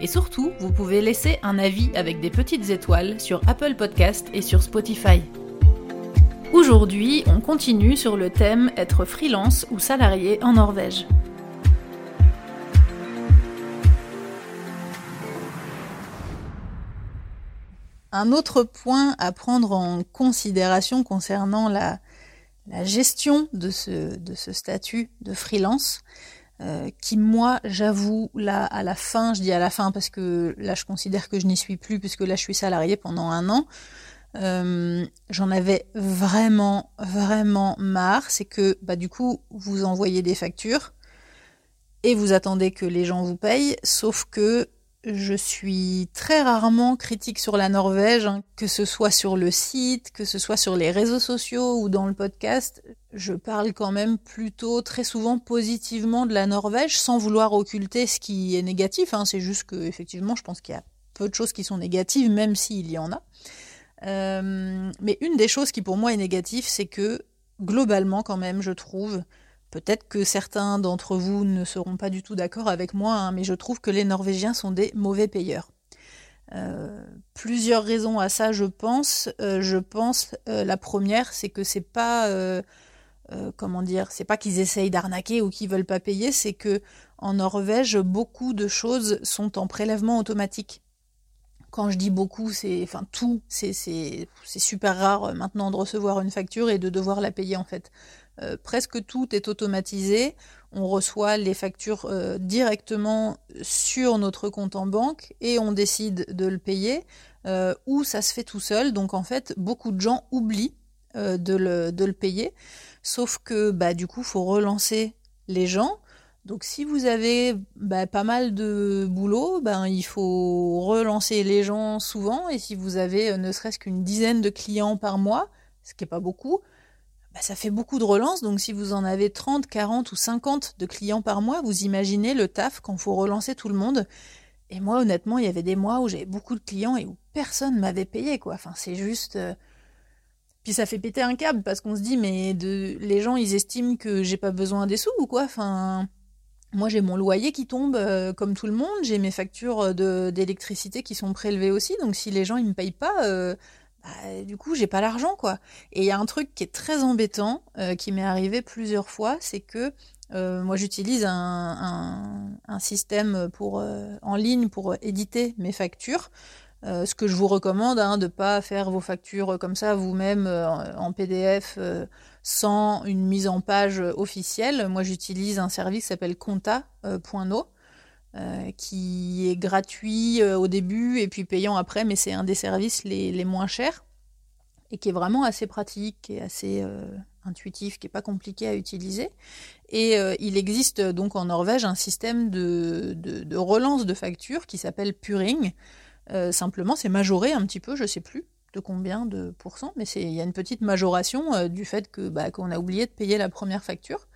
Et surtout, vous pouvez laisser un avis avec des petites étoiles sur Apple Podcast et sur Spotify. Aujourd'hui, on continue sur le thème être freelance ou salarié en Norvège. Un autre point à prendre en considération concernant la, gestion de ce, de ce statut de freelance, euh, qui moi j'avoue là à la fin, je dis à la fin parce que là je considère que je n'y suis plus puisque là je suis salarié pendant un an. Euh, j'en avais vraiment vraiment marre, c'est que bah du coup vous envoyez des factures et vous attendez que les gens vous payent, sauf que je suis très rarement critique sur la Norvège, hein, que ce soit sur le site, que ce soit sur les réseaux sociaux ou dans le podcast. Je parle quand même plutôt très souvent positivement de la Norvège, sans vouloir occulter ce qui est négatif. Hein. C'est juste que effectivement, je pense qu'il y a peu de choses qui sont négatives, même s'il y en a. Euh, mais une des choses qui pour moi est négative, c'est que globalement, quand même, je trouve, Peut-être que certains d'entre vous ne seront pas du tout d'accord avec moi, hein, mais je trouve que les Norvégiens sont des mauvais payeurs. Euh, plusieurs raisons à ça, je pense. Euh, je pense euh, la première, c'est que c'est pas comment dire, c'est pas qu'ils essayent d'arnaquer ou qu'ils veulent pas payer, c'est que en Norvège, beaucoup de choses sont en prélèvement automatique. Quand je dis beaucoup, c'est enfin tout, c'est super rare maintenant de recevoir une facture et de devoir la payer en fait. Euh, presque tout est automatisé. On reçoit les factures euh, directement sur notre compte en banque et on décide de le payer euh, ou ça se fait tout seul. Donc en fait, beaucoup de gens oublient de le, payer. Sauf que bah, du coup, il faut relancer les gens. Donc si vous avez bah, pas mal de boulot, ben, il faut relancer les gens souvent. Et si vous avez ne serait-ce qu'une dizaine de clients par mois, ce qui n'est pas beaucoup, bah, ça fait beaucoup de relances. Donc si vous en avez 30, 40 ou 50 de clients par mois, vous imaginez le taf quand faut relancer tout le monde. Et moi, honnêtement, il y avait des mois où j'avais beaucoup de clients et où personne m'avait payé, quoi. Enfin, c'est juste. Euh, puis ça fait péter un câble parce qu'on se dit, mais les gens, ils estiment que j'ai pas besoin des sous ou quoi? Enfin, moi, j'ai mon loyer qui tombe euh, comme tout le monde. J'ai mes factures d'électricité qui sont prélevées aussi. Donc si les gens, ils me payent pas, euh, bah, du coup, j'ai pas l'argent, quoi. Et il y a un truc qui est très embêtant, euh, qui m'est arrivé plusieurs fois, c'est que euh, moi, j'utilise un, système pour, euh, en ligne pour éditer mes factures. ce que je vous recommande, hein, de ne pas faire vos factures comme ça vous-même en PDF sans une mise en page officielle. Moi, j'utilise un service qui s'appelle compta.no. Euh, qui est gratuit euh, au début et puis payant après, mais c'est un des services les, moins chers et qui est vraiment assez pratique et assez euh, intuitif, qui n'est pas compliqué à utiliser. Et il existe donc en Norvège un système de, de, relance de factures qui s'appelle Puring. simplement, c'est majoré un petit peu, je ne sais plus de combien de pourcents, mais il y a une petite majoration du fait que bah, qu'on a oublié de payer la première facture.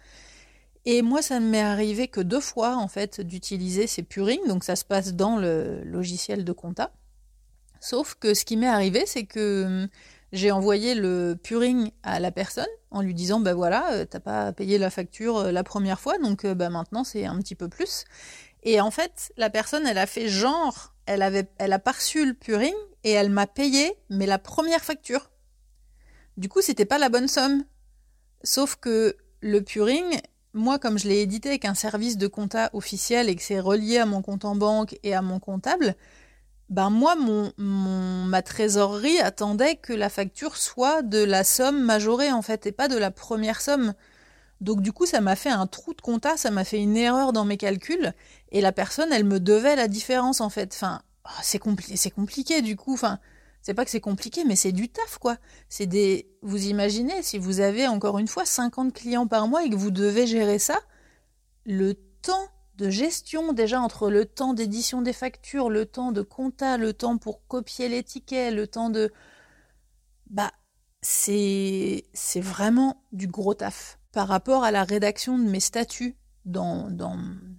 Et moi, ça ne m'est arrivé que deux fois, en fait, d'utiliser ces purings. Donc, ça se passe dans le logiciel de compta. Sauf que ce qui m'est arrivé, c'est que hum, j'ai envoyé le puring à la personne en lui disant, ben voilà, euh, t'as pas payé la facture euh, la première fois, donc bah, maintenant c'est un petit peu plus. Et en fait, la personne, elle a fait genre, elle avait, elle a perçu le puring et elle m'a payé, mais la première facture. Du coup, c'était pas la bonne somme. Sauf que le puring, moi, comme je l'ai édité avec un service de compta officiel et que c'est relié à mon compte en banque et à mon comptable, ben moi, mon, ma trésorerie attendait que la facture soit de la somme majorée en fait et pas de la première somme. Donc du coup, ça m'a fait un trou de compta, ça m'a fait une erreur dans mes calculs et la personne, elle me devait la différence en fait. Enfin, oh, c'est compliqué, du coup. C'est pas que c'est compliqué, mais c'est du taf, quoi. C'est des, vous imaginez, si vous avez encore une fois 50 clients par mois et que vous devez gérer ça, le temps de gestion, déjà entre le temps d'édition des factures, le temps de compta, le temps pour copier les tickets, le temps de, bah c'est vraiment du gros taf par rapport à la rédaction de mes statuts dans, dans,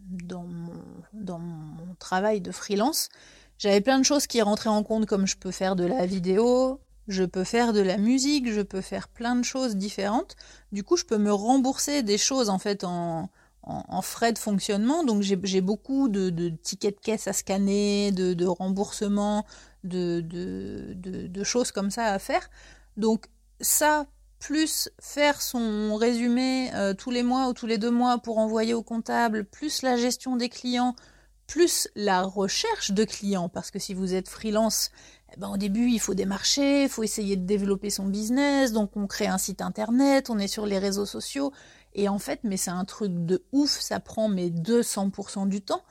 dans, mon, dans mon travail de freelance. J'avais plein de choses qui rentraient en compte, comme je peux faire de la vidéo, je peux faire de la musique, je peux faire plein de choses différentes. Du coup, je peux me rembourser des choses en fait en, en, frais de fonctionnement. Donc j'ai beaucoup de, tickets de caisse à scanner, de, remboursements, de, choses comme ça à faire. Donc ça, plus faire son résumé euh, tous les mois ou tous les deux mois pour envoyer au comptable, plus la gestion des clients, plus la recherche de clients, parce que si vous êtes freelance, eh ben, au début, il faut démarcher, il faut essayer de développer son business, donc on crée un site internet, on est sur les réseaux sociaux, et en fait, mais c'est un truc de ouf, ça prend mes 200% du temps,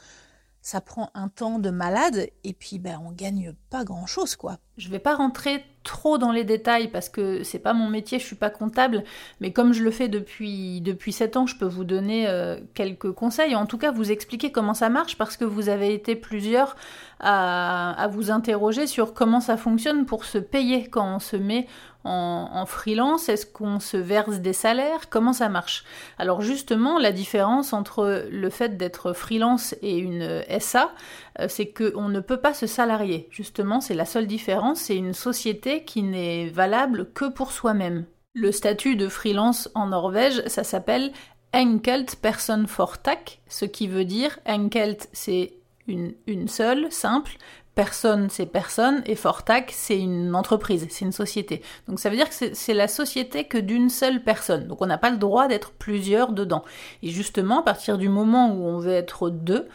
ça prend un temps de malade, et puis ben, on gagne pas grand-chose, quoi. Je vais pas rentrer trop dans les détails parce que c'est pas mon métier, je suis pas comptable, mais comme je le fais depuis depuis 7 ans, je peux vous donner euh, quelques conseils, en tout cas vous expliquer comment ça marche parce que vous avez été plusieurs à, vous interroger sur comment ça fonctionne pour se payer quand on se met en, freelance. Est-ce qu'on se verse des salaires? Comment ça marche? Alors justement, la différence entre le fait d'être freelance et une SA, euh, c'est qu'on ne peut pas se salarier. Justement, c'est la seule différence, c'est une société qui n'est valable que pour soi-même. Le statut de freelance en Norvège, ça s'appelle Enkelt Personforetak, ce qui veut dire Enkelt c'est une, une, seule, simple, personne, c'est personne, et Fortac, c'est une entreprise, c'est une société. Donc ça veut dire que c'est la société que d'une seule personne. Donc on n'a pas le droit d'être plusieurs dedans. Et justement, à partir du moment où on veut être deux,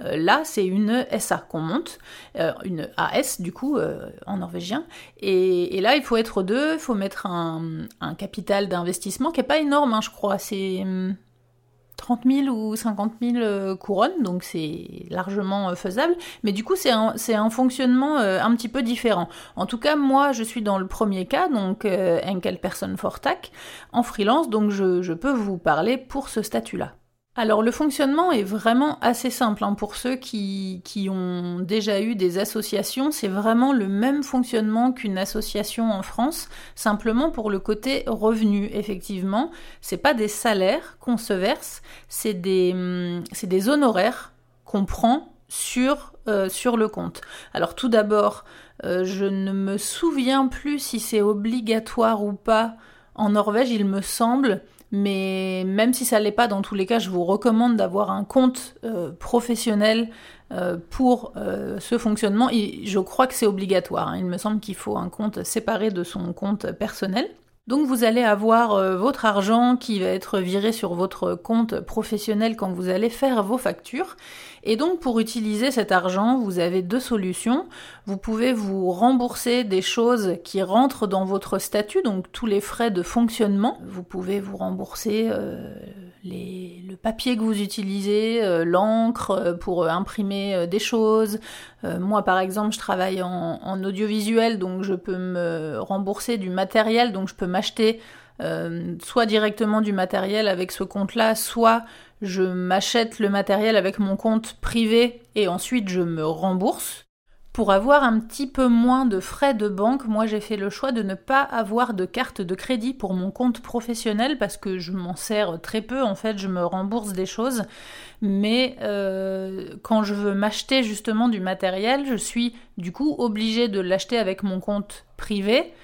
euh, là c'est une SA qu'on monte, euh, une AS du coup euh, en norvégien. Et, là il faut être deux, il faut mettre un, capital d'investissement qui est pas énorme, hein, je crois. C'est hum, 30 000 ou 50 000 euh, couronnes, donc c'est largement euh, faisable. Mais du coup, c'est un, un, fonctionnement euh, un petit peu différent. En tout cas, moi, je suis dans le premier cas, donc Enkel Person Fortac, en freelance, donc je, je peux vous parler pour ce statut-là. Alors le fonctionnement est vraiment assez simple hein. pour ceux qui, ont déjà eu des associations, c'est vraiment le même fonctionnement qu'une association en France, simplement pour le côté revenu effectivement, c'est pas des salaires qu'on se verse, c'est des, hum, honoraires qu'on prend sur, euh, sur le compte. Alors tout d'abord, euh, je ne me souviens plus si c'est obligatoire ou pas en Norvège, il me semble, mais même si ça l'est pas, dans tous les cas, je vous recommande d'avoir un compte euh, professionnel euh, pour euh, ce fonctionnement. Je crois que c'est obligatoire. Hein. Il me semble qu'il faut un compte séparé de son compte personnel. Donc vous allez avoir votre argent qui va être viré sur votre compte professionnel quand vous allez faire vos factures. Et donc pour utiliser cet argent, vous avez deux solutions. Vous pouvez vous rembourser des choses qui rentrent dans votre statut, donc tous les frais de fonctionnement. Vous pouvez vous rembourser euh, le papier que vous utilisez, euh, l'encre euh, pour imprimer des choses. moi par exemple, je travaille en, en, audiovisuel, donc je peux me rembourser du matériel, donc je peux m'acheter soit directement du matériel avec ce compte-là, soit je m'achète le matériel avec mon compte privé et ensuite je me rembourse. Pour avoir un petit peu moins de frais de banque, moi j'ai fait le choix de ne pas avoir de carte de crédit pour mon compte professionnel parce que je m'en sers très peu, en fait je me rembourse des choses, mais euh, quand je veux m'acheter justement du matériel, je suis du coup obligée de l'acheter avec mon compte privé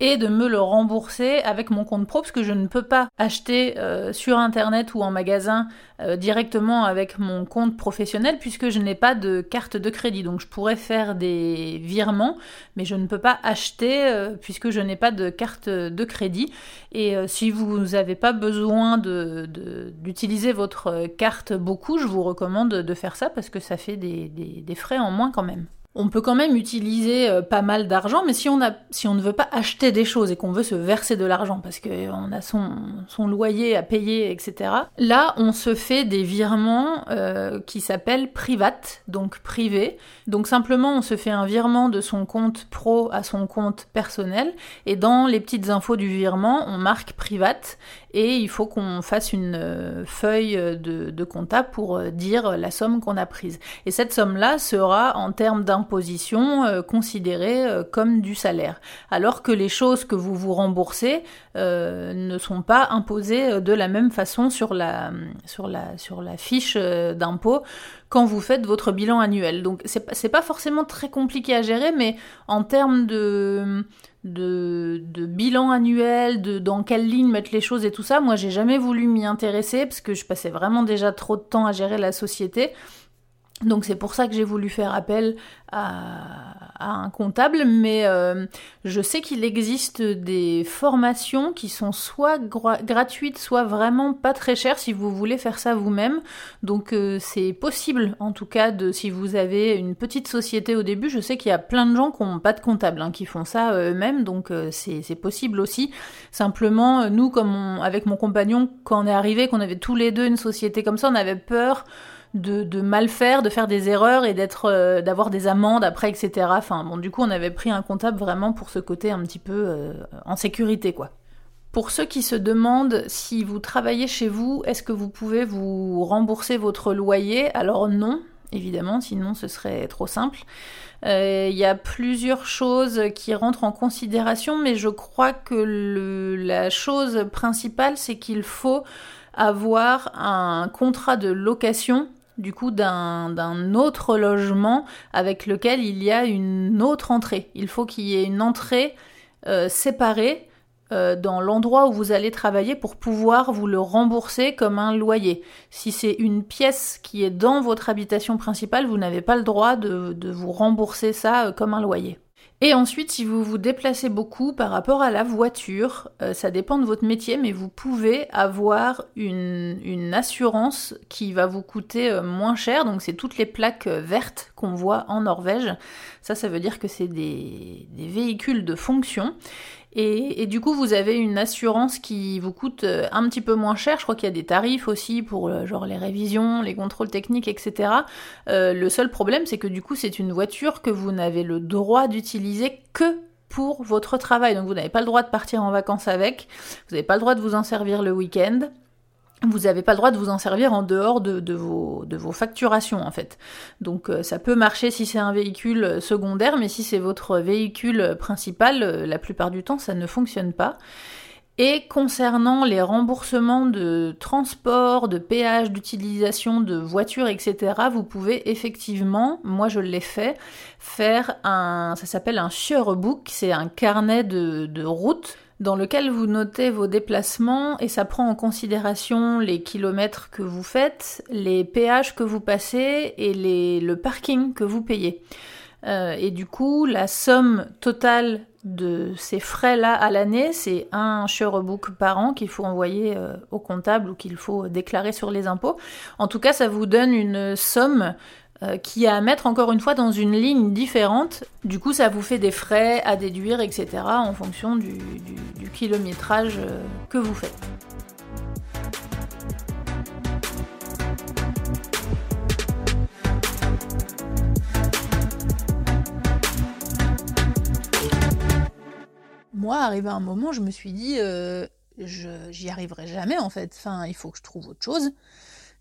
et de me le rembourser avec mon compte pro parce que je ne peux pas acheter euh, sur internet ou en magasin euh, directement avec mon compte professionnel puisque je n'ai pas de carte de crédit. Donc je pourrais faire des virements mais je ne peux pas acheter euh, puisque je n'ai pas de carte de crédit. Et si vous n'avez pas besoin d'utiliser votre carte beaucoup, je vous recommande de faire ça parce que ça fait des frais en moins quand même on peut quand même utiliser euh, pas mal d'argent, mais si on, a, si on ne veut pas acheter des choses et qu'on veut se verser de l'argent parce qu'on a son, loyer à payer, etc., là, on se fait des virements euh, qui s'appellent private, donc privé. Donc simplement, on se fait un virement de son compte pro à son compte personnel, et dans les petites infos du virement, on marque private, et il faut qu'on fasse une euh, feuille de, compta pour dire la somme qu'on a prise. Et cette somme-là sera, en termes d'imposition euh, considérées euh, comme du salaire, alors que les choses que vous vous remboursez ne sont pas imposées de la même façon sur la, sur la, sur la fiche d'impôt quand vous faites votre bilan annuel. Donc c'est pas forcément très compliqué à gérer, mais en termes de de, de, bilan annuel, de dans quelle ligne mettre les choses et tout ça, moi j'ai jamais voulu m'y intéresser parce que je passais vraiment déjà trop de temps à gérer la société. Donc c'est pour ça que j'ai voulu faire appel à, un comptable, mais euh, je sais qu'il existe des formations qui sont soit gratuites, soit vraiment pas très chères si vous voulez faire ça vous-même. Donc euh, c'est possible en tout cas de si vous avez une petite société au début, je sais qu'il y a plein de gens qui n'ont pas de comptable, hein, qui font ça eux-mêmes, donc euh, c'est possible aussi. Simplement, nous comme avec mon compagnon, quand on est arrivé, qu'on avait tous les deux une société comme ça, on avait peur de, mal faire, de faire des erreurs et d'être, euh, d'avoir des amendes après, etc. Enfin bon, du coup, on avait pris un comptable vraiment pour ce côté un petit peu euh, en sécurité, quoi. Pour ceux qui se demandent si vous travaillez chez vous, est-ce que vous pouvez vous rembourser votre loyer? Alors non, évidemment, sinon ce serait trop simple. Euh, il y a plusieurs choses qui rentrent en considération, mais je crois que la chose principale, c'est qu'il faut avoir un contrat de location du coup d'un autre logement avec lequel il y a une autre entrée. Il faut qu'il y ait une entrée euh, séparée euh, dans l'endroit où vous allez travailler pour pouvoir vous le rembourser comme un loyer. Si c'est une pièce qui est dans votre habitation principale, vous n'avez pas le droit de, vous rembourser ça euh, comme un loyer. Et ensuite, si vous vous déplacez beaucoup par rapport à la voiture, euh, ça dépend de votre métier, mais vous pouvez avoir une, assurance qui va vous coûter euh, moins cher. Donc c'est toutes les plaques euh, vertes qu'on voit en Norvège. Ça, ça veut dire que c'est des, des véhicules de fonction. Et, du coup, vous avez une assurance qui vous coûte euh, un petit peu moins cher. Je crois qu'il y a des tarifs aussi pour euh, genre les révisions, les contrôles techniques, etc. Euh, le seul problème, c'est que du coup, c'est une voiture que vous n'avez le droit d'utiliser que pour votre travail. Donc vous n'avez pas le droit de partir en vacances avec, vous n'avez pas le droit de vous en servir le week-end vous n'avez pas le droit de vous en servir en dehors de, vos, facturations en fait. Donc euh, ça peut marcher si c'est un véhicule secondaire, mais si c'est votre véhicule principal, euh, la plupart du temps ça ne fonctionne pas. Et concernant les remboursements de transport, de péage, d'utilisation de voitures, etc., vous pouvez effectivement, moi je l'ai fait, faire un, ça s'appelle un book, c'est un carnet de, de route dans lequel vous notez vos déplacements et ça prend en considération les kilomètres que vous faites, les péages que vous passez et le parking que vous payez. Euh, et du coup, la somme totale de ces frais-là à l'année, c'est un sharebook par an qu'il faut envoyer euh, au comptable ou qu'il faut déclarer sur les impôts. En tout cas, ça vous donne une somme euh, qui a à mettre encore une fois dans une ligne différente. Du coup, ça vous fait des frais à déduire, etc. en fonction du, kilométrage euh, que vous faites. Moi, arrivé à un moment, je me suis dit, euh, j'y arriverai jamais en fait. Enfin, il faut que je trouve autre chose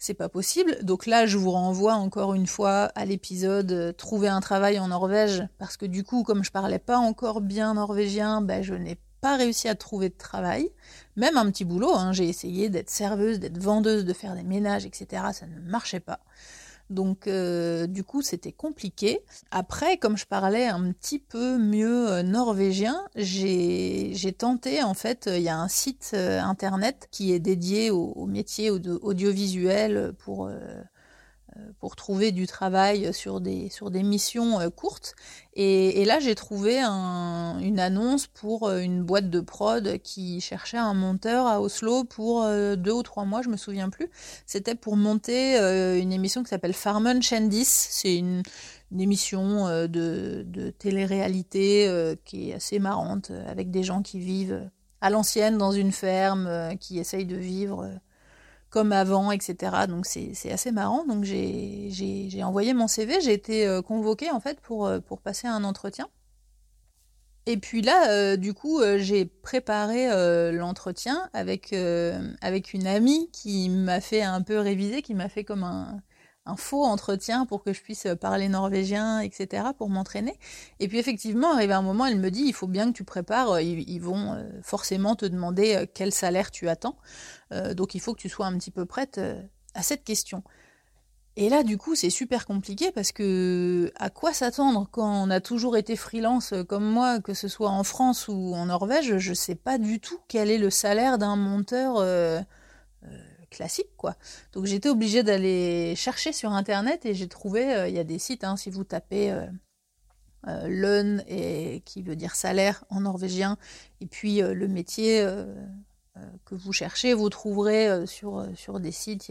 c'est pas possible. Donc là, je vous renvoie encore une fois à l'épisode euh, Trouver un travail en Norvège, parce que du coup, comme je parlais pas encore bien norvégien, ben, je n'ai pas réussi à trouver de travail, même un petit boulot. Hein. J'ai essayé d'être serveuse, d'être vendeuse, de faire des ménages, etc. Ça ne marchait pas. Donc euh, du coup c'était compliqué. Après, comme je parlais un petit peu mieux euh, norvégien, j'ai tenté en fait, il y a un site euh, internet qui est dédié au, au métier audiovisuel pour euh, pour trouver du travail sur des, sur des missions euh, courtes. Et, là, j'ai trouvé une annonce pour euh, une boîte de prod qui cherchait un monteur à Oslo pour deux ou trois mois, je me souviens plus. C'était pour monter une émission qui s'appelle Farmen Chendis. C'est une, émission de, de télé-réalité qui est assez marrante, avec des gens qui vivent à l'ancienne dans une ferme, qui essayent de vivre comme avant, etc. Donc c'est assez marrant. Donc j'ai envoyé mon CV, j'ai été euh, convoquée en fait pour, euh, pour passer un entretien. Et puis là, euh, du coup, j'ai préparé l'entretien avec, avec une amie qui m'a fait un peu réviser, qui m'a fait comme un, un faux entretien pour que je puisse parler norvégien, etc., pour m'entraîner. Et puis effectivement, arrivé un moment, elle me dit, il faut bien que tu prépares, ils, vont forcément te demander quel salaire tu attends. donc il faut que tu sois un petit peu prête à cette question. Et là, du coup, c'est super compliqué parce que à quoi s'attendre quand on a toujours été freelance comme moi, que ce soit en France ou en Norvège, je sais pas du tout quel est le salaire d'un monteur euh, euh, classique, quoi. Donc j'étais obligée d'aller chercher sur internet et j'ai trouvé, euh, il y a des sites, hein, si vous tapez lön et qui veut dire salaire en norvégien, et puis le métier que vous cherchez, vous trouverez sur des sites,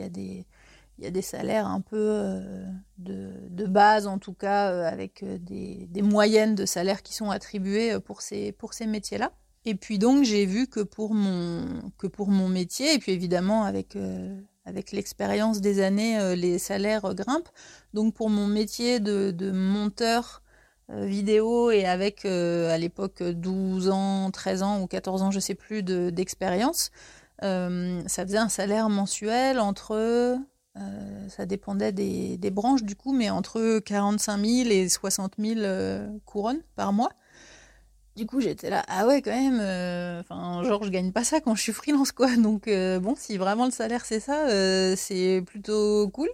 il y a des salaires un peu euh, de, base, en tout cas, euh, avec euh, des, moyennes de salaires qui sont attribuées pour ces, pour ces métiers-là. Et puis donc, j'ai vu que pour, mon, que pour mon métier, et puis évidemment avec, avec l'expérience des années, les salaires grimpent. Donc pour mon métier de, monteur vidéo et avec à l'époque 12 ans, 13 ans ou 14 ans, je sais plus, d'expérience, ça faisait un salaire mensuel entre euh, ça dépendait des, branches du coup, mais entre 45 000 et 60 000 euh, couronnes par mois. Du coup, j'étais là, ah ouais, quand même, euh, enfin, genre, je gagne pas ça quand je suis freelance, quoi. Donc, bon, si vraiment le salaire c'est ça, c'est plutôt cool.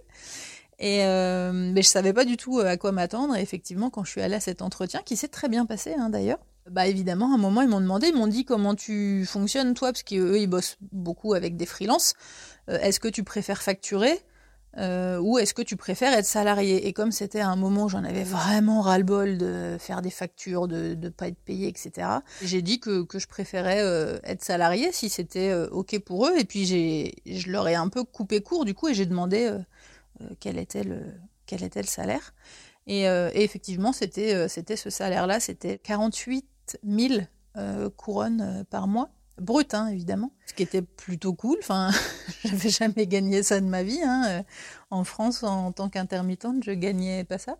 Et mais je savais pas du tout à quoi m'attendre. Et effectivement, quand je suis allée à cet entretien, qui s'est très bien passé, hein, d'ailleurs, bah évidemment, à un moment, ils m'ont demandé, ils m'ont dit comment tu fonctionnes, toi, parce qu'eux, ils bossent beaucoup avec des freelances. Est-ce que tu préfères facturer? Euh, ou est-ce que tu préfères être salarié? Et comme c'était un moment où j'en avais vraiment ras-le-bol de faire des factures, de ne pas être payé, etc., j'ai dit que, je préférais euh, être salarié si c'était euh, OK pour eux. Et puis je leur ai un peu coupé court du coup et j'ai demandé quel, était le, quel était le salaire. Et, et effectivement, c'était, c'était ce salaire-là, c'était 48 000 couronnes par mois brut, hein, évidemment, ce qui était plutôt cool. Enfin, j'avais jamais gagné ça de ma vie. Hein. Euh, en France, en tant qu'intermittente, je gagnais pas ça,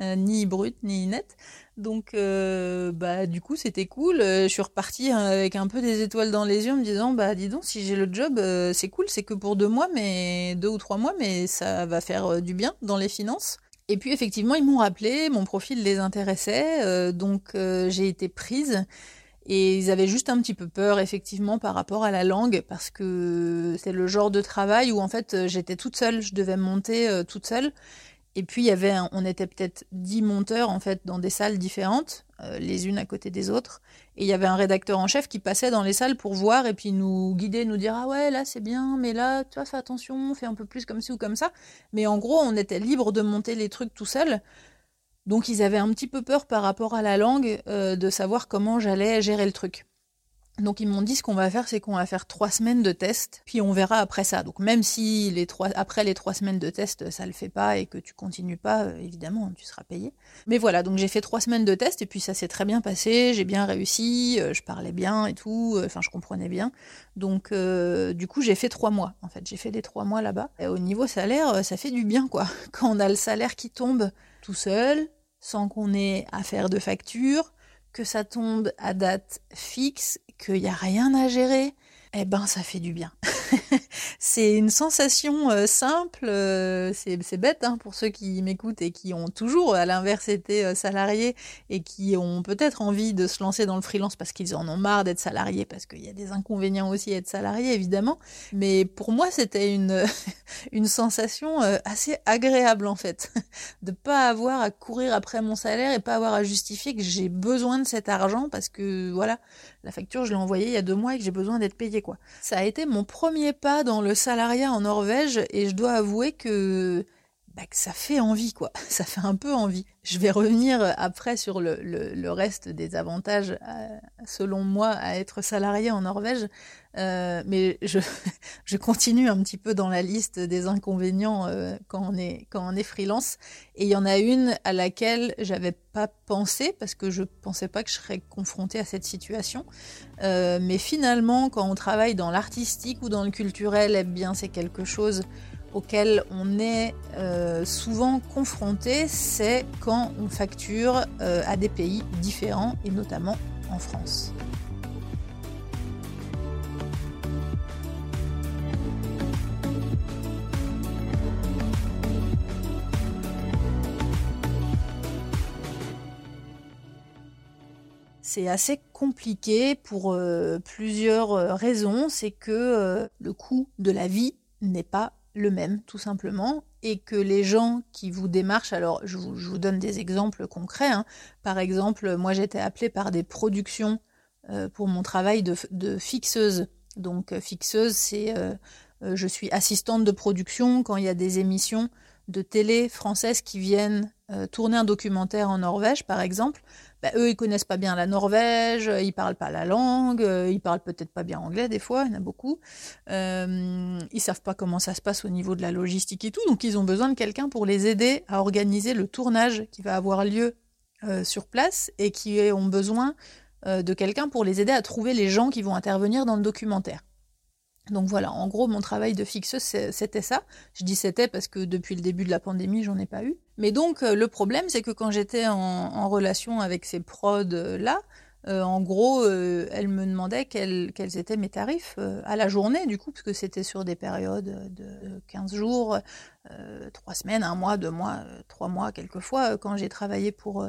euh, ni brut ni net. Donc, euh, bah, du coup, c'était cool. Je suis repartie hein, avec un peu des étoiles dans les yeux, en me disant, bah, dis donc, si j'ai le job, c'est cool. C'est que pour deux mois, mais deux ou trois mois, mais ça va faire du bien dans les finances. Et puis effectivement, ils m'ont rappelé, mon profil les intéressait, donc j'ai été prise. Et ils avaient juste un petit peu peur, effectivement, par rapport à la langue, parce que c'est le genre de travail où, en fait, j'étais toute seule, je devais monter euh, toute seule. Et puis, il y avait, on était peut-être dix monteurs, en fait, dans des salles différentes, euh, les unes à côté des autres. Et il y avait un rédacteur en chef qui passait dans les salles pour voir et puis nous guider, nous dire, ah ouais, là, c'est bien, mais là, tu vois, fais attention, fais un peu plus comme ci ou comme ça. Mais en gros, on était libre de monter les trucs tout seul. Donc ils avaient un petit peu peur par rapport à la langue euh, de savoir comment j'allais gérer le truc. Donc ils m'ont dit ce qu'on va faire, c'est qu'on va faire trois semaines de tests, puis on verra après ça. Donc même si après les trois semaines de test, ça le fait pas et que tu continues pas, euh, évidemment, tu seras payé. Mais voilà, donc j'ai fait trois semaines de tests et puis ça s'est très bien passé, j'ai bien réussi, euh, je parlais bien et tout, enfin je comprenais bien. Donc du coup j'ai fait trois mois. En fait, j'ai fait les trois mois là-bas. au niveau salaire, ça fait du bien quoi. Quand on a le salaire qui tombe tout seul, sans qu'on ait à faire de facture, que ça tombe à date fixe, qu'il n'y a rien à gérer, eh ben ça fait du bien. c'est une sensation euh, simple, euh, c'est bête hein, pour ceux qui m'écoutent et qui ont toujours à l'inverse été euh, salariés et qui ont peut-être envie de se lancer dans le freelance parce qu'ils en ont marre d'être salariés, parce qu'il y a des inconvénients aussi à être salarié évidemment. Mais pour moi c'était une, une sensation assez agréable en fait, de pas avoir à courir après mon salaire et pas avoir à justifier que j'ai besoin de cet argent parce que voilà, la facture, je l'ai envoyée il y a deux mois et que j'ai besoin d'être payé, quoi. Ça a été mon premier pas dans le salariat en Norvège et je dois avouer que, bah, que ça fait envie, quoi. Ça fait un peu envie. Je vais revenir après sur le, le, reste des avantages, euh, selon moi, à être salarié en Norvège. Euh, mais je, je, continue un petit peu dans la liste des inconvénients euh, quand, on est, quand on est freelance. Et il y en a une à laquelle j'avais pas pensé parce que je pensais pas que je serais confrontée à cette situation. mais finalement, quand on travaille dans l'artistique ou dans le culturel, eh bien, c'est quelque chose auquel on est euh, souvent confronté, c'est quand on facture euh, à des pays différents et notamment en France. C'est assez compliqué pour euh, plusieurs raisons. C'est que le coût de la vie n'est pas le même, tout simplement, et que les gens qui vous démarchent, alors je vous, donne des exemples concrets, hein. par exemple, moi j'étais appelée par des productions euh, pour mon travail de, fixeuse. Donc euh, fixeuse, c'est euh, je suis assistante de production quand il y a des émissions de télé françaises qui viennent tourner un documentaire en Norvège, par exemple. Bah, eux, ils connaissent pas bien la Norvège, ils parlent pas la langue, ils parlent peut-être pas bien anglais des fois, il y en a beaucoup. Euh, ils savent pas comment ça se passe au niveau de la logistique et tout, donc ils ont besoin de quelqu'un pour les aider à organiser le tournage qui va avoir lieu sur place et qui ont besoin euh, de quelqu'un pour les aider à trouver les gens qui vont intervenir dans le documentaire. Donc voilà, en gros, mon travail de fixeuse, c'était ça. Je dis c'était parce que depuis le début de la pandémie, j'en ai pas eu. Mais donc, euh, le problème, c'est que quand j'étais en, relation avec ces prods-là, euh, en gros, elles me demandaient quels, étaient mes tarifs à la journée, du coup, parce que c'était sur des périodes de 15 jours, 3 semaines, 1 mois, 2 mois, 3 mois, quelquefois, quand j'ai travaillé pour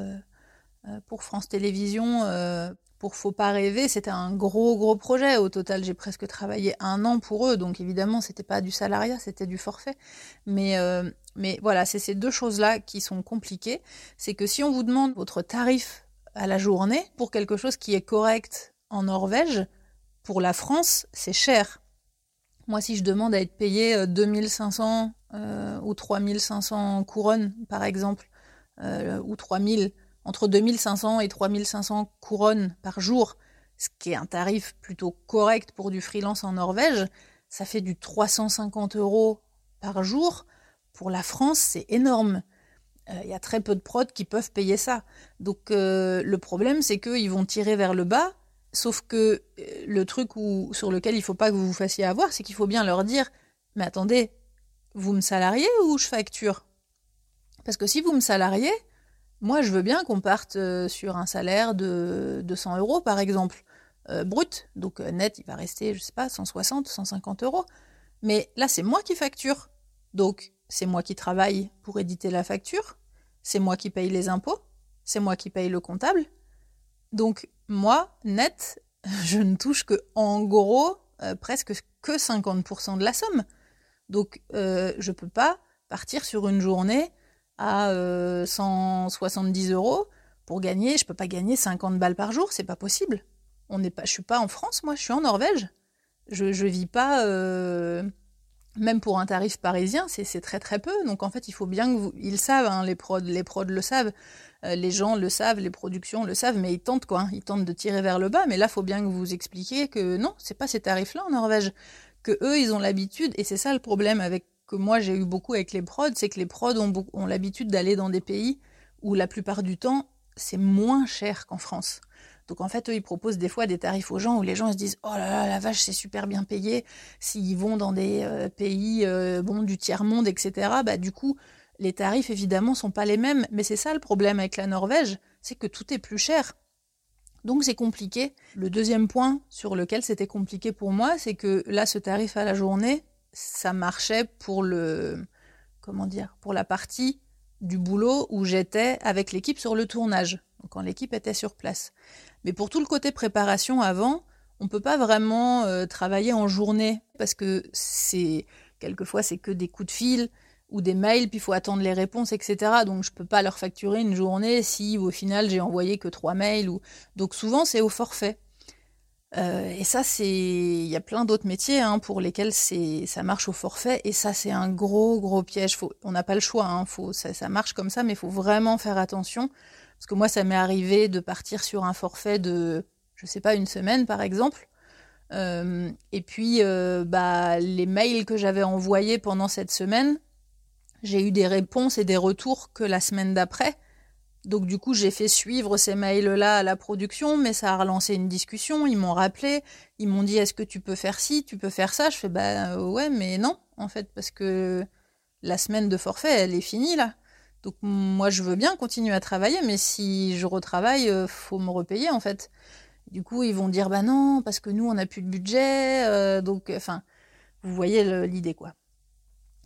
France Télévisions pour Faut pas rêver, c'était un gros gros projet. Au total, j'ai presque travaillé un an pour eux, donc évidemment, c'était pas du salariat, c'était du forfait. Mais euh, mais voilà, c'est ces deux choses-là qui sont compliquées. C'est que si on vous demande votre tarif à la journée pour quelque chose qui est correct en Norvège, pour la France, c'est cher. Moi, si je demande à être payé 2500 euh, euh, ou 3500 couronnes, par exemple, ou 3000, entre 2500 et 3500 couronnes par jour, ce qui est un tarif plutôt correct pour du freelance en Norvège, ça fait du 350 euros par jour. Pour la France, c'est énorme. Il euh, y a très peu de prods qui peuvent payer ça. Donc euh, le problème, c'est qu'ils vont tirer vers le bas. Sauf que euh, le truc sur lequel il ne faut pas que vous vous fassiez avoir, c'est qu'il faut bien leur dire Mais attendez, vous me salariez ou je facture? Parce que si vous me salariez, moi, je veux bien qu'on parte euh, sur un salaire de 200 euros, par exemple, euh, brut. Donc euh, net, il va rester, je sais pas, 160, 150 euros. Mais là, c'est moi qui facture. Donc, c'est moi qui travaille pour éditer la facture. C'est moi qui paye les impôts. C'est moi qui paye le comptable. Donc, moi, net, je ne touche que, en gros, presque que 50% de la somme. Donc, je ne peux pas partir sur une journée à 170 euh, euros pour gagner, je peux pas gagner 50 balles par jour, c'est pas possible. On n'est pas, je suis pas en France, moi, je suis en Norvège. Je, je vis pas, euh, même pour un tarif parisien, c'est très très peu. Donc en fait, il faut bien que vous, ils savent, hein, les prods, les le savent, euh, les gens le savent, les productions le savent, mais ils tentent quoi, hein. ils tentent de tirer vers le bas. Mais là, faut bien que vous expliquiez que non, c'est pas ces tarifs-là en Norvège, que eux, ils ont l'habitude, et c'est ça le problème avec que moi j'ai eu beaucoup avec les prods, c'est que les prods ont, l'habitude d'aller dans des pays où la plupart du temps c'est moins cher qu'en France. Donc en fait, eux, ils proposent des fois des tarifs aux gens où les gens se disent Oh là là, la vache, c'est super bien payé. S'ils vont dans des euh, pays euh, bon, du tiers-monde, etc., bah, du coup, les tarifs, évidemment, sont pas les mêmes. Mais c'est ça le problème avec la Norvège, c'est que tout est plus cher. Donc c'est compliqué. Le deuxième point sur lequel c'était compliqué pour moi, c'est que là, ce tarif à la journée, ça marchait pour le comment dire pour la partie du boulot où j'étais avec l'équipe sur le tournage, quand l'équipe était sur place. Mais pour tout le côté préparation avant, on peut pas vraiment euh, travailler en journée parce que c'est quelquefois c'est que des coups de fil ou des mails puis il faut attendre les réponses etc. Donc je peux pas leur facturer une journée si au final j'ai envoyé que trois mails ou donc souvent c'est au forfait. Euh, et ça, c'est, il y a plein d'autres métiers hein, pour lesquels c'est, ça marche au forfait. Et ça, c'est un gros, gros piège. Faut, on n'a pas le choix. Hein, faut, ça, ça, marche comme ça, mais il faut vraiment faire attention. Parce que moi, ça m'est arrivé de partir sur un forfait de, je sais pas, une semaine, par exemple. Euh, et puis, euh, bah, les mails que j'avais envoyés pendant cette semaine, j'ai eu des réponses et des retours que la semaine d'après. Donc du coup, j'ai fait suivre ces mails-là à la production, mais ça a relancé une discussion. Ils m'ont rappelé, ils m'ont dit est-ce que tu peux faire ci, tu peux faire ça? Je fais bah ouais, mais non en fait parce que la semaine de forfait, elle est finie là. Donc moi, je veux bien continuer à travailler, mais si je retravaille, euh, faut me repayer en fait. Du coup, ils vont dire bah non parce que nous on n'a plus de budget, euh, donc enfin, vous voyez l'idée quoi.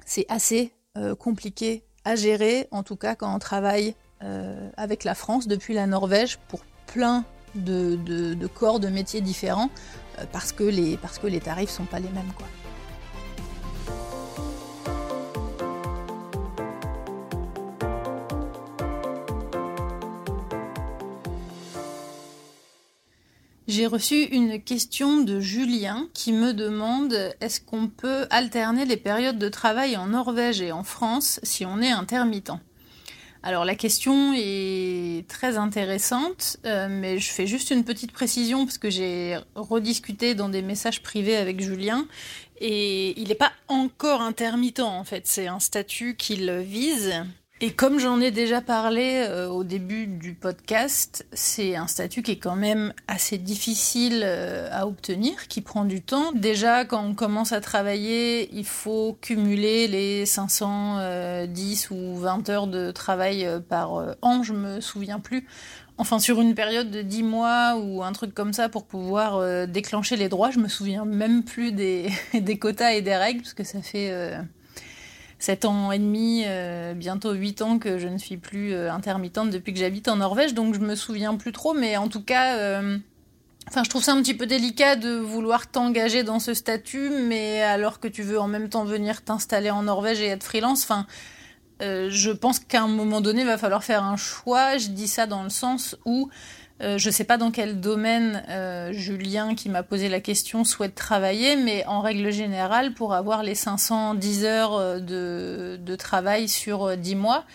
C'est assez euh, compliqué à gérer, en tout cas quand on travaille euh, avec la France depuis la Norvège pour plein de, corps de métiers différents parce, que les, parce que les tarifs sont pas les mêmes. Quoi. J'ai reçu une question de Julien qui me demande est-ce qu'on peut alterner les périodes de travail en Norvège et en France si on est intermittent? Alors la question est très intéressante, euh, mais je fais juste une petite précision parce que j'ai rediscuté dans des messages privés avec Julien. Et il n'est pas encore intermittent en fait, c'est un statut qu'il vise et comme j'en ai déjà parlé euh, au début du podcast, c'est un statut qui est quand même assez difficile euh, à obtenir, qui prend du temps. Déjà, quand on commence à travailler, il faut cumuler les 510 ou 20 heures de travail euh, par an, je me souviens plus. Enfin, sur une période de 10 mois ou un truc comme ça pour pouvoir déclencher les droits, je me souviens même plus des, des quotas et des règles, parce que ça fait 7 ans et demi, euh, bientôt 8 ans que je ne suis plus euh, intermittente depuis que j'habite en Norvège, donc je me souviens plus trop, mais en tout cas, euh, je trouve ça un petit peu délicat de vouloir t'engager dans ce statut, mais alors que tu veux en même temps venir t'installer en Norvège et être freelance, enfin, je pense qu'à un moment donné, il va falloir faire un choix. Je dis ça dans le sens où euh, je ne sais pas dans quel domaine euh, Julien, qui m'a posé la question, souhaite travailler, mais en règle générale, pour avoir les 510 heures euh, de, travail sur 10 mois,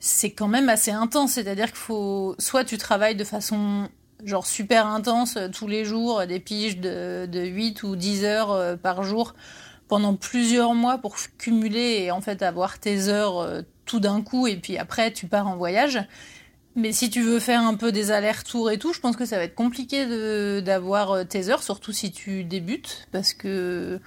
c'est quand même assez intense. C'est-à-dire qu'il faut, soit tu travailles de façon genre super intense tous les jours, des piges de, de 8 ou 10 heures par jour pendant plusieurs mois pour cumuler et en fait avoir tes heures tout d'un coup et puis après tu pars en voyage. Mais si tu veux faire un peu des allers-retours et tout, je pense que ça va être compliqué d'avoir euh, tes heures, surtout si tu débutes, parce que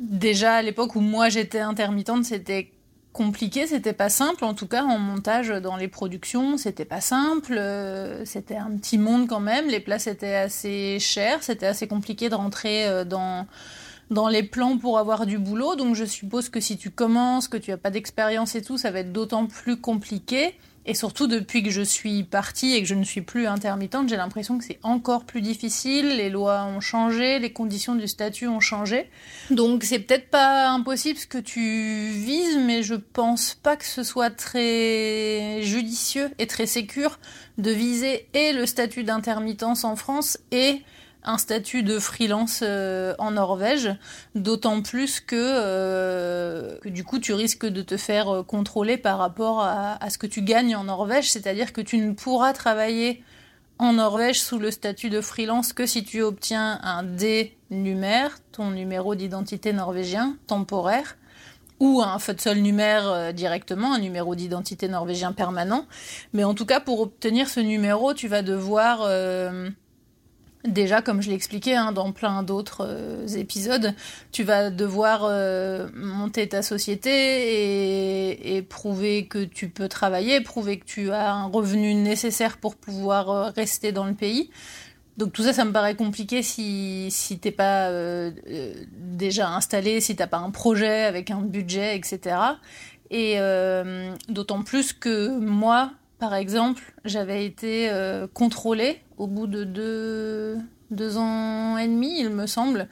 déjà à l'époque où moi j'étais intermittente, c'était compliqué, c'était pas simple. En tout cas, en montage dans les productions, c'était pas simple. Euh, c'était un petit monde quand même. Les places étaient assez chères, c'était assez compliqué de rentrer euh, dans dans les plans pour avoir du boulot. Donc je suppose que si tu commences, que tu as pas d'expérience et tout, ça va être d'autant plus compliqué. Et surtout, depuis que je suis partie et que je ne suis plus intermittente, j'ai l'impression que c'est encore plus difficile. Les lois ont changé, les conditions du statut ont changé. Donc, c'est peut-être pas impossible ce que tu vises, mais je pense pas que ce soit très judicieux et très sécure de viser et le statut d'intermittence en France et un statut de freelance euh, en Norvège, d'autant plus euh, que, du coup tu risques de te faire euh, contrôler par rapport à, ce que tu gagnes en Norvège, c'est-à-dire que tu ne pourras travailler en Norvège sous le statut de freelance que si tu obtiens un D numéro, ton numéro d'identité norvégien temporaire, ou un seul numéro directement, un numéro d'identité norvégien permanent. Mais en tout cas, pour obtenir ce numéro, tu vas devoir Déjà, comme je l'ai expliqué hein, dans plein d'autres euh, épisodes, tu vas devoir euh, monter ta société et, prouver que tu peux travailler, prouver que tu as un revenu nécessaire pour pouvoir euh, rester dans le pays. Donc tout ça, ça me paraît compliqué si, si t'es pas déjà installé, si t'as pas un projet avec un budget, etc. Et d'autant plus que moi, par exemple, j'avais été contrôlée au bout de deux, ans et demi, il me semble.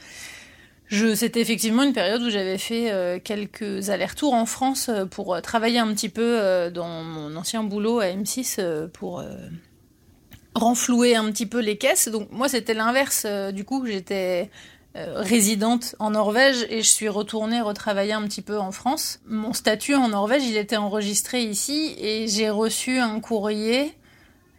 C'était effectivement une période où j'avais fait euh, quelques allers-retours en France euh, pour euh, travailler un petit peu dans mon ancien boulot à M6 pour renflouer un petit peu les caisses. Donc moi c'était l'inverse. du coup j'étais résidente en Norvège et je suis retournée retravailler un petit peu en France. Mon statut en Norvège il était enregistré ici et j'ai reçu un courrier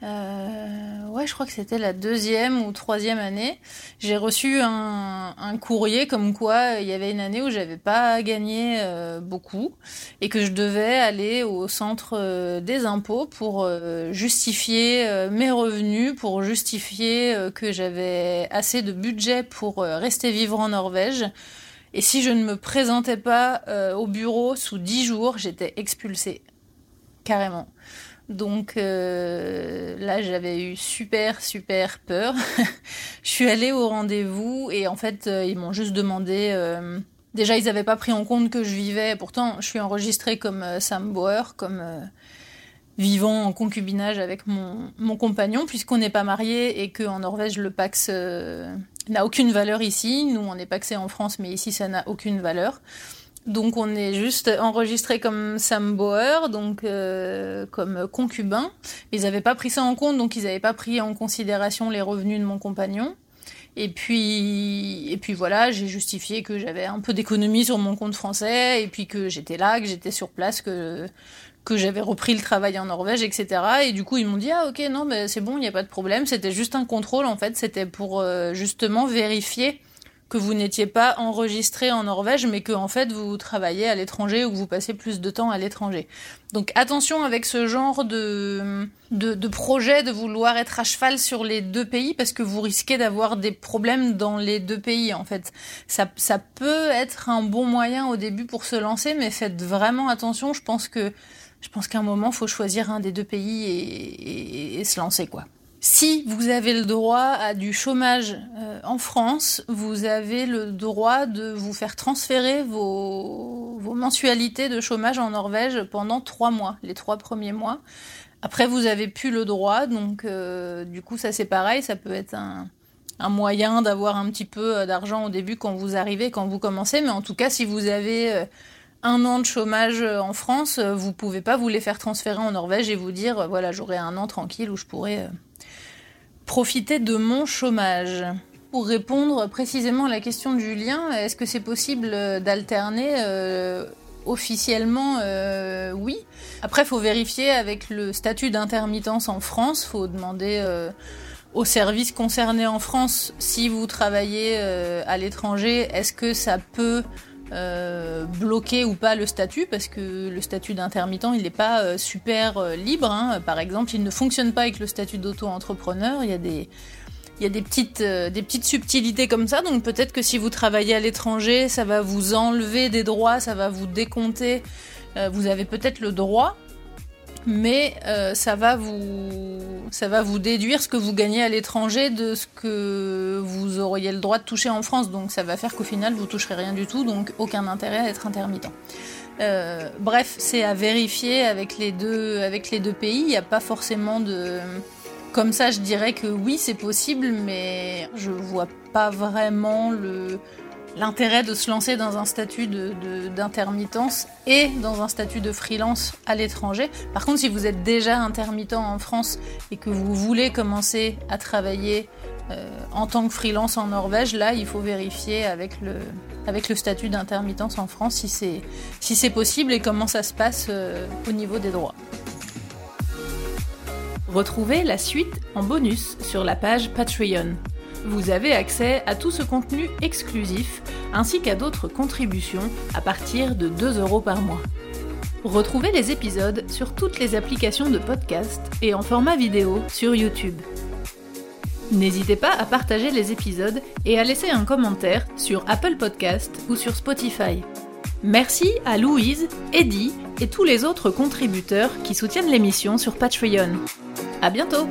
euh, ouais, je crois que c'était la deuxième ou troisième année. J'ai reçu un, courrier comme quoi il y avait une année où j'avais pas gagné euh, beaucoup et que je devais aller au centre euh, des impôts pour euh, justifier mes revenus, pour justifier que j'avais assez de budget pour rester vivre en Norvège. Et si je ne me présentais pas au bureau sous dix jours, j'étais expulsée. Carrément. Donc euh, là, j'avais eu super, super peur. je suis allée au rendez-vous et en fait, euh, ils m'ont juste demandé... Euh, déjà, ils n'avaient pas pris en compte que je vivais. Pourtant, je suis enregistrée comme Sam Bauer, comme vivant en concubinage avec mon, mon compagnon, puisqu'on n'est pas mariés et qu'en Norvège, le Pax euh, n'a aucune valeur ici. Nous, on est paxé en France, mais ici, ça n'a aucune valeur. Donc, on est juste enregistré comme Sam Bauer, donc euh, comme concubin. Ils n'avaient pas pris ça en compte, donc ils n'avaient pas pris en considération les revenus de mon compagnon. Et puis, et puis voilà, j'ai justifié que j'avais un peu d'économie sur mon compte français, et puis que j'étais là, que j'étais sur place, que que j'avais repris le travail en Norvège, etc. Et du coup, ils m'ont dit ah ok non, mais c'est bon, il n'y a pas de problème. C'était juste un contrôle en fait. C'était pour euh, justement vérifier que vous n'étiez pas enregistré en Norvège, mais que en fait vous travaillez à l'étranger ou que vous passez plus de temps à l'étranger. Donc attention avec ce genre de, de, de, projet de vouloir être à cheval sur les deux pays parce que vous risquez d'avoir des problèmes dans les deux pays en fait. Ça, ça peut être un bon moyen au début pour se lancer, mais faites vraiment attention. Je pense que je pense qu'à un moment, faut choisir un des deux pays et, et se lancer quoi. Si vous avez le droit à du chômage euh, en France, vous avez le droit de vous faire transférer vos, mensualités de chômage en Norvège pendant trois mois, les trois premiers mois. Après, vous avez plus le droit, donc euh, du coup, ça c'est pareil, ça peut être un, moyen d'avoir un petit peu euh, d'argent au début quand vous arrivez, quand vous commencez, mais en tout cas, si vous avez un an de chômage en France, vous pouvez pas vous les faire transférer en Norvège et vous dire, voilà, j'aurai un an tranquille où je pourrais profiter de mon chômage. Pour répondre précisément à la question de Julien, est-ce que c'est possible d'alterner euh, officiellement euh, oui. Après, il faut vérifier avec le statut d'intermittence en France. Il faut demander euh, aux services concernés en France si vous travaillez à l'étranger, est-ce que ça peut euh, bloquer ou pas le statut, parce que le statut d'intermittent, il n'est pas euh, super euh, libre. Hein. Par exemple, il ne fonctionne pas avec le statut d'auto-entrepreneur. Il y a des, petites subtilités comme ça. Donc peut-être que si vous travaillez à l'étranger, ça va vous enlever des droits, ça va vous décompter. vous avez peut-être le droit, mais euh, ça va vous ça va vous déduire ce que vous gagnez à l'étranger de ce que vous auriez le droit de toucher en France. Donc ça va faire qu'au final vous toucherez rien du tout, donc aucun intérêt à être intermittent. Euh, bref, c'est à vérifier avec les deux avec les deux pays. Il n'y a pas forcément de comme ça, je dirais que oui, c'est possible, mais je vois pas vraiment le l'intérêt de se lancer dans un statut d'intermittence et dans un statut de freelance à l'étranger. Par contre, si vous êtes déjà intermittent en France et que vous voulez commencer à travailler euh, en tant que freelance en Norvège, là, il faut vérifier avec le, statut d'intermittence en France si c'est si possible et comment ça se passe euh, au niveau des droits. Retrouvez la suite en bonus sur la page Patreon. Vous avez accès à tout ce contenu exclusif ainsi qu'à d'autres contributions à partir de 2 euros par mois. Retrouvez les épisodes sur toutes les applications de podcast et en format vidéo sur YouTube. N'hésitez pas à partager les épisodes et à laisser un commentaire sur Apple Podcast ou sur Spotify. Merci à Louise, Eddie et tous les autres contributeurs qui soutiennent l'émission sur Patreon. À bientôt!